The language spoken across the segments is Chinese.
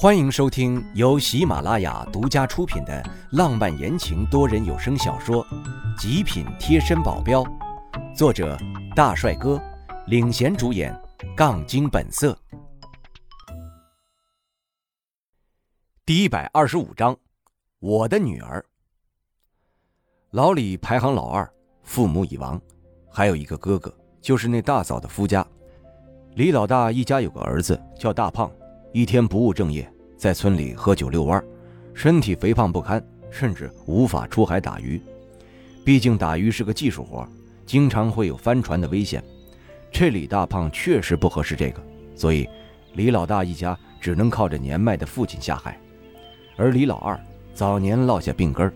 欢迎收听由喜马拉雅独家出品的浪漫言情多人有声小说《极品贴身保镖》，作者大帅哥领衔主演，杠精本色。第一百二十五章，我的女儿。老李排行老二，父母已亡，还有一个哥哥，就是那大嫂的夫家。李老大一家有个儿子叫大胖。一天不务正业，在村里喝酒遛弯，身体肥胖不堪，甚至无法出海打鱼。毕竟打鱼是个技术活，经常会有翻船的危险。这李大胖确实不合适这个，所以李老大一家只能靠着年迈的父亲下海。而李老二早年落下病根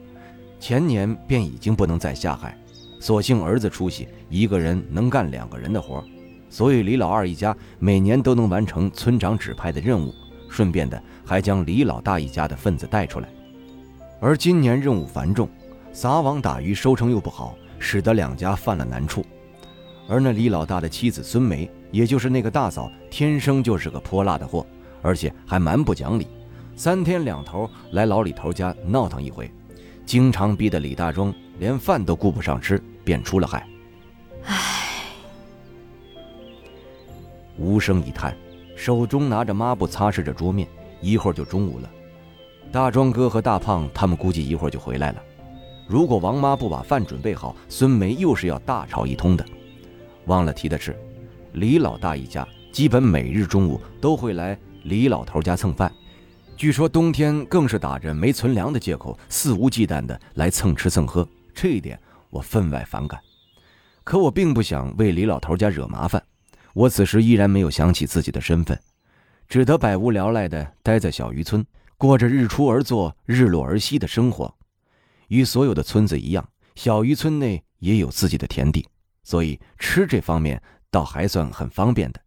前年便已经不能再下海，所幸儿子出息，一个人能干两个人的活。所以李老二一家每年都能完成村长指派的任务，顺便的还将李老大一家的份子带出来。而今年任务繁重，撒网打鱼收成又不好，使得两家犯了难处。而那李老大的妻子孙梅，也就是那个大嫂，天生就是个泼辣的货，而且还蛮不讲理，三天两头来老李头家闹腾一回，经常逼得李大庄连饭都顾不上吃，便出了海。无声一叹，手中拿着抹布擦拭着桌面。一会儿就中午了，大庄哥和大胖他们估计一会儿就回来了。如果王妈不把饭准备好，孙梅又是要大吵一通的。忘了提的是，李老大一家基本每日中午都会来李老头家蹭饭，据说冬天更是打着没存粮的借口，肆无忌惮的来蹭吃蹭喝。这一点我分外反感，可我并不想为李老头家惹麻烦。我此时依然没有想起自己的身份，只得百无聊赖地待在小渔村，过着日出而作、日落而息的生活。与所有的村子一样，小渔村内也有自己的田地，所以吃这方面倒还算很方便的。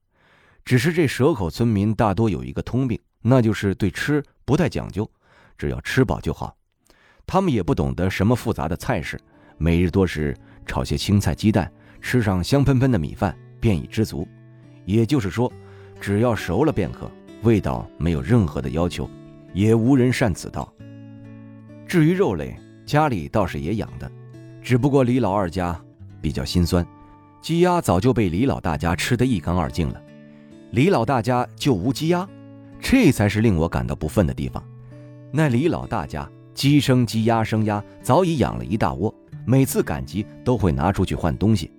只是这蛇口村民大多有一个通病，那就是对吃不太讲究，只要吃饱就好。他们也不懂得什么复杂的菜式，每日多是炒些青菜、鸡蛋，吃上香喷喷的米饭。便已知足，也就是说，只要熟了便可，味道没有任何的要求，也无人擅此道。至于肉类，家里倒是也养的，只不过李老二家比较心酸，鸡鸭早就被李老大家吃得一干二净了，李老大家就无鸡鸭，这才是令我感到不忿的地方。那李老大家鸡生鸡，鸭生鸭，早已养了一大窝，每次赶集都会拿出去换东西。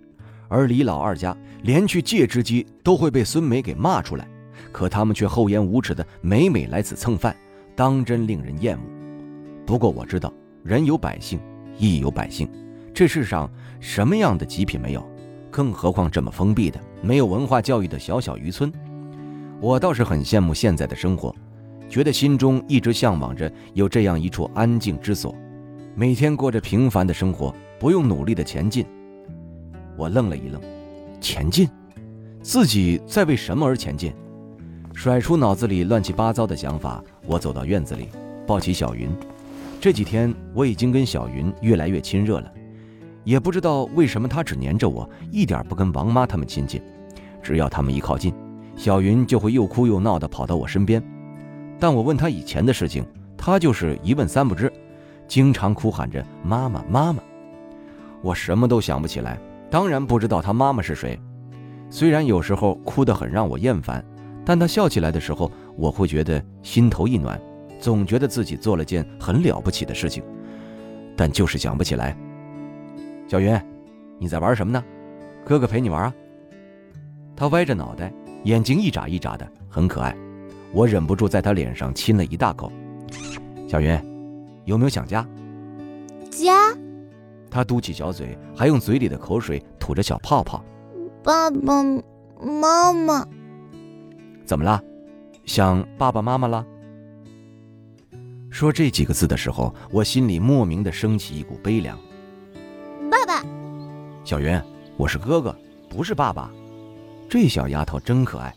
而李老二家连去借只鸡都会被孙梅给骂出来，可他们却厚颜无耻的每每来此蹭饭，当真令人厌恶。不过我知道，人有百姓，亦有百姓，这世上什么样的极品没有？更何况这么封闭的、没有文化教育的小小渔村。我倒是很羡慕现在的生活，觉得心中一直向往着有这样一处安静之所，每天过着平凡的生活，不用努力的前进。我愣了一愣，前进，自己在为什么而前进？甩出脑子里乱七八糟的想法，我走到院子里，抱起小云。这几天我已经跟小云越来越亲热了，也不知道为什么她只黏着我，一点不跟王妈他们亲近。只要他们一靠近，小云就会又哭又闹的跑到我身边。但我问她以前的事情，她就是一问三不知，经常哭喊着妈妈妈妈。我什么都想不起来。当然不知道他妈妈是谁，虽然有时候哭得很让我厌烦，但他笑起来的时候，我会觉得心头一暖，总觉得自己做了件很了不起的事情，但就是想不起来。小云，你在玩什么呢？哥哥陪你玩啊。他歪着脑袋，眼睛一眨一眨的，很可爱。我忍不住在他脸上亲了一大口。小云，有没有想家？家。他嘟起小嘴，还用嘴里的口水吐着小泡泡。爸爸妈妈，怎么了？想爸爸妈妈了？说这几个字的时候，我心里莫名的升起一股悲凉。爸爸，小云，我是哥哥，不是爸爸。这小丫头真可爱。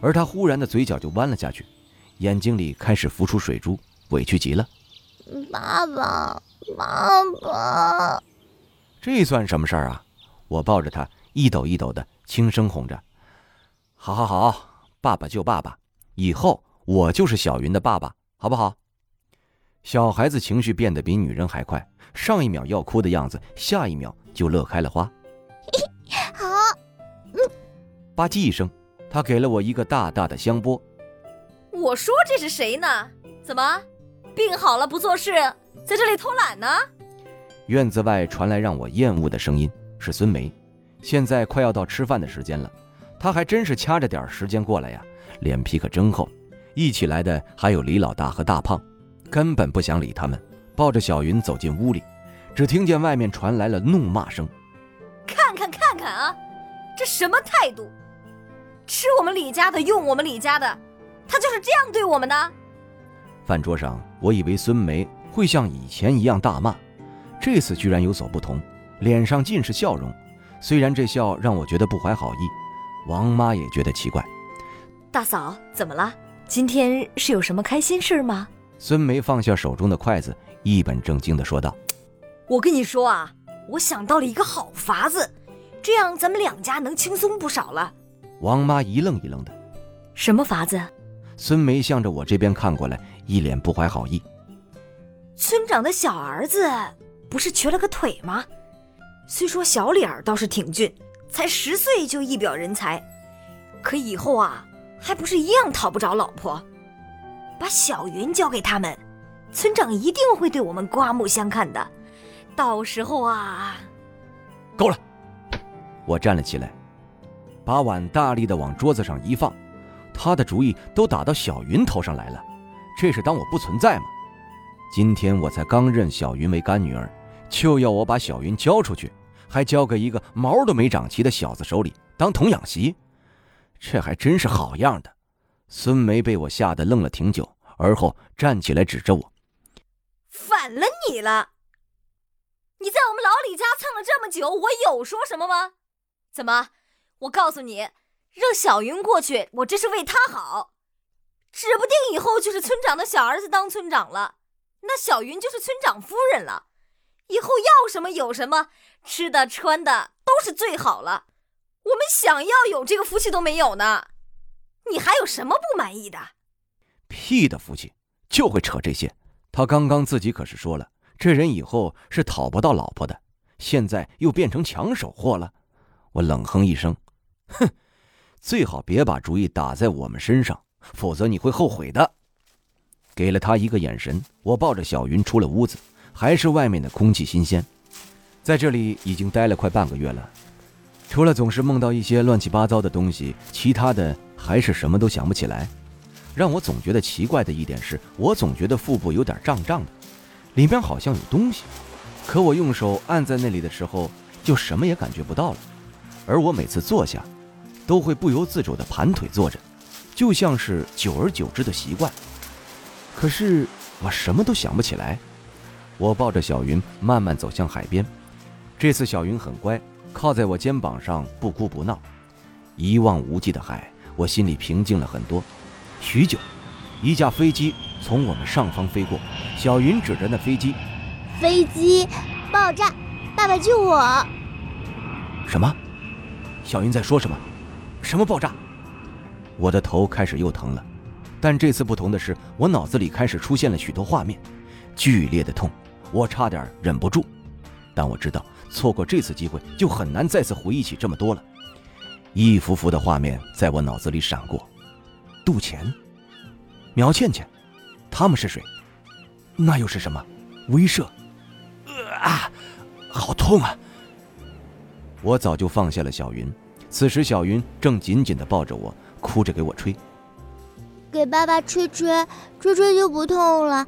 而她忽然的嘴角就弯了下去，眼睛里开始浮出水珠，委屈极了。爸爸。爸爸，这算什么事儿啊？我抱着他，一抖一抖的，轻声哄着：“好好好，爸爸就爸爸，以后我就是小云的爸爸，好不好？小孩子情绪变得比女人还快，上一秒要哭的样子，下一秒就乐开了花。好，嗯吧唧一声，他给了我一个大大的香波。我说这是谁呢？怎么，病好了不做事，在这里偷懒呢？院子外传来让我厌恶的声音，是孙梅。现在快要到吃饭的时间了，她还真是掐着点时间过来呀，脸皮可真厚。一起来的还有李老大和大胖，根本不想理他们，抱着小云走进屋里，只听见外面传来了怒骂声：“看看看看啊，这什么态度？吃我们李家的，用我们李家的，他就是这样对我们的。”饭桌上，我以为孙梅会像以前一样大骂，这次居然有所不同，脸上尽是笑容。虽然这笑让我觉得不怀好意，王妈也觉得奇怪。大嫂，怎么了？今天是有什么开心事吗？孙梅放下手中的筷子，一本正经地说道：“我跟你说啊，我想到了一个好法子，这样咱们两家能轻松不少了。”王妈一愣一愣的：“什么法子？”孙梅向着我这边看过来，一脸不怀好意。村长的小儿子不是瘸了个腿吗？虽说小脸儿倒是挺俊，才十岁就一表人才，可以后啊，还不是一样讨不着老婆。把小云交给他们，村长一定会对我们刮目相看的。到时候啊，够了！我站了起来，把碗大力的往桌子上一放。他的主意都打到小云头上来了，这是当我不存在吗？今天我才刚认小云为干女儿。就要我把小云交出去，还交给一个毛都没长齐的小子手里当童养媳，这还真是好样的！孙梅被我吓得愣了挺久，而后站起来指着我：“反了你了！你在我们老李家蹭了这么久，我有说什么吗？怎么？我告诉你，让小云过去，我这是为她好，指不定以后就是村长的小儿子当村长了，那小云就是村长夫人了。”以后要什么有什么，吃的穿的都是最好了。我们想要有这个福气都没有呢，你还有什么不满意的？屁的福气，就会扯这些。他刚刚自己可是说了，这人以后是讨不到老婆的，现在又变成抢手货了。我冷哼一声，哼，最好别把主意打在我们身上，否则你会后悔的。给了他一个眼神，我抱着小云出了屋子。还是外面的空气新鲜，在这里已经待了快半个月了，除了总是梦到一些乱七八糟的东西，其他的还是什么都想不起来。让我总觉得奇怪的一点是，我总觉得腹部有点胀胀的，里面好像有东西，可我用手按在那里的时候，就什么也感觉不到了。而我每次坐下，都会不由自主地盘腿坐着，就像是久而久之的习惯。可是我什么都想不起来。我抱着小云慢慢走向海边，这次小云很乖，靠在我肩膀上不哭不闹。一望无际的海，我心里平静了很多。许久，一架飞机从我们上方飞过，小云指着那飞机：“飞机爆炸，爸爸救我！”什么？小云在说什么？什么爆炸？我的头开始又疼了，但这次不同的是，我脑子里开始出现了许多画面，剧烈的痛。我差点忍不住，但我知道错过这次机会就很难再次回忆起这么多了。一幅幅的画面在我脑子里闪过：杜钱、苗倩倩，他们是谁？那又是什么？威慑？啊，好痛啊！我早就放下了小云，此时小云正紧紧地抱着我，哭着给我吹。给爸爸吹吹，吹吹就不痛了。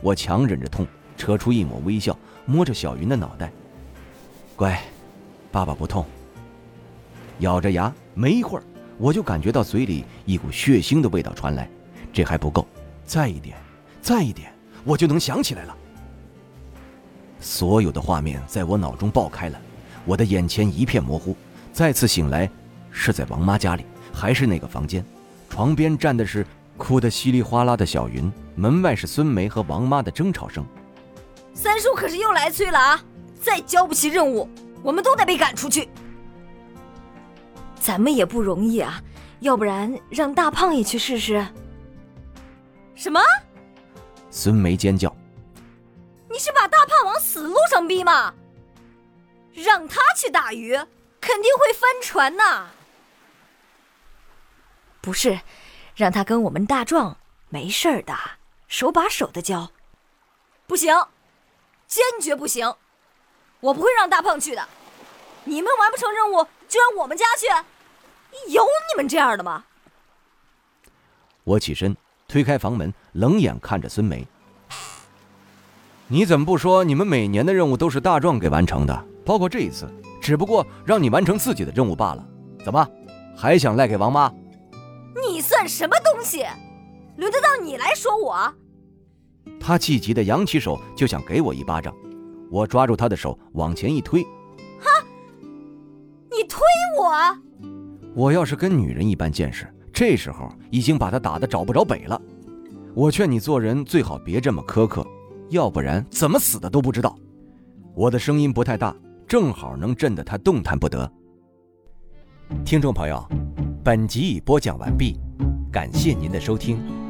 我强忍着痛，扯出一抹微笑，摸着小云的脑袋。乖，爸爸不痛。咬着牙，没一会儿，我就感觉到嘴里一股血腥的味道传来。这还不够，再一点，再一点，我就能想起来了。所有的画面在我脑中爆开了，我的眼前一片模糊。再次醒来，是在王妈家里，还是那个房间？床边站的是。哭得稀里哗啦的小云，门外是孙梅和王妈的争吵声。三叔可是又来催了啊！再交不起任务，我们都得被赶出去。咱们也不容易啊，要不然让大胖也去试试。什么？孙梅尖叫。你是把大胖往死路上逼吗？让他去打鱼，肯定会翻船呐。不是，让他跟我们大壮没事儿的，手把手的教。不行，坚决不行！我不会让大胖去的。你们完不成任务，就让我们家去。有你们这样的吗？我起身推开房门，冷眼看着孙梅。你怎么不说你们每年的任务都是大壮给完成的？包括这一次，只不过让你完成自己的任务罢了。怎么，还想赖给王妈？你算什么东西？轮得到你来说我？他气急的扬起手就想给我一巴掌，我抓住他的手往前一推。哈！你推我？我要是跟女人一般见识，这时候已经把他打得找不着北了。我劝你做人最好别这么苛刻，要不然怎么死的都不知道。我的声音不太大，正好能震得他动弹不得。听众朋友，本集已播讲完毕，感谢您的收听。